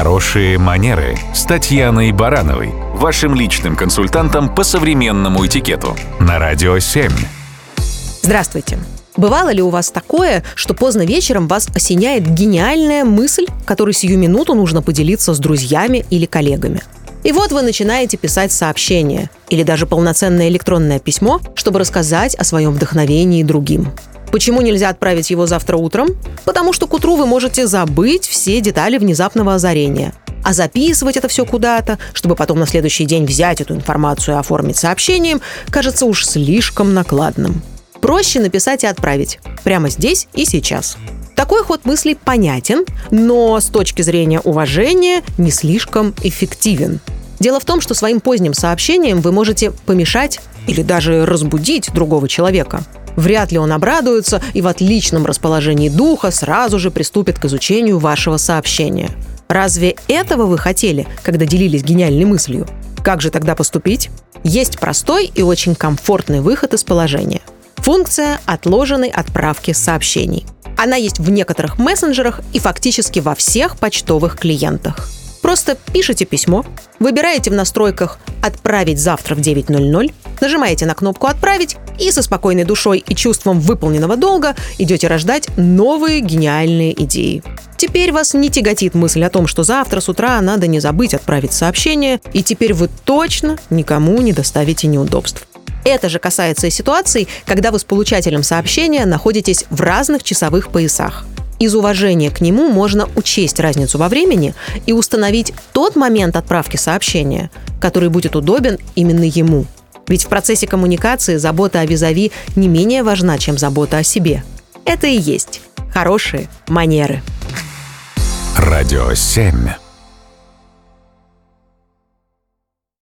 Хорошие манеры с Татьяной Барановой, вашим личным консультантом по современному этикету на Радио 7. Здравствуйте. Бывало ли у вас такое, что поздно вечером вас осеняет гениальная мысль, которой сию минуту нужно поделиться с друзьями или коллегами? И вот вы начинаете писать сообщение или даже полноценное электронное письмо, чтобы рассказать о своем вдохновении другим. Почему нельзя отправить его завтра утром? Потому что к утру вы можете забыть все детали внезапного озарения. А записывать это все куда-то, чтобы потом на следующий день взять эту информацию и оформить сообщением, кажется уж слишком накладным. Проще написать и отправить. Прямо здесь и сейчас. Такой ход мыслей понятен, но с точки зрения уважения не слишком эффективен. Дело в том, что своим поздним сообщением вы можете помешать или даже разбудить другого человека – Вряд ли он обрадуется и в отличном расположении духа сразу же приступит к изучению вашего сообщения. Разве этого вы хотели, когда делились гениальной мыслью? Как же тогда поступить? Есть простой и очень комфортный выход из положения. Функция отложенной отправки сообщений. Она есть в некоторых мессенджерах и фактически во всех почтовых клиентах. Просто пишите письмо, выбираете в настройках «Отправить завтра в 9.00», нажимаете на кнопку «Отправить» и со спокойной душой и чувством выполненного долга идете рождать новые гениальные идеи. Теперь вас не тяготит мысль о том, что завтра с утра надо не забыть отправить сообщение, и теперь вы точно никому не доставите неудобств. Это же касается и ситуаций, когда вы с получателем сообщения находитесь в разных часовых поясах. Из уважения к нему можно учесть разницу во времени и установить тот момент отправки сообщения, который будет удобен именно ему. Ведь в процессе коммуникации забота о визави не менее важна, чем забота о себе. Это и есть хорошие манеры. Радио 7.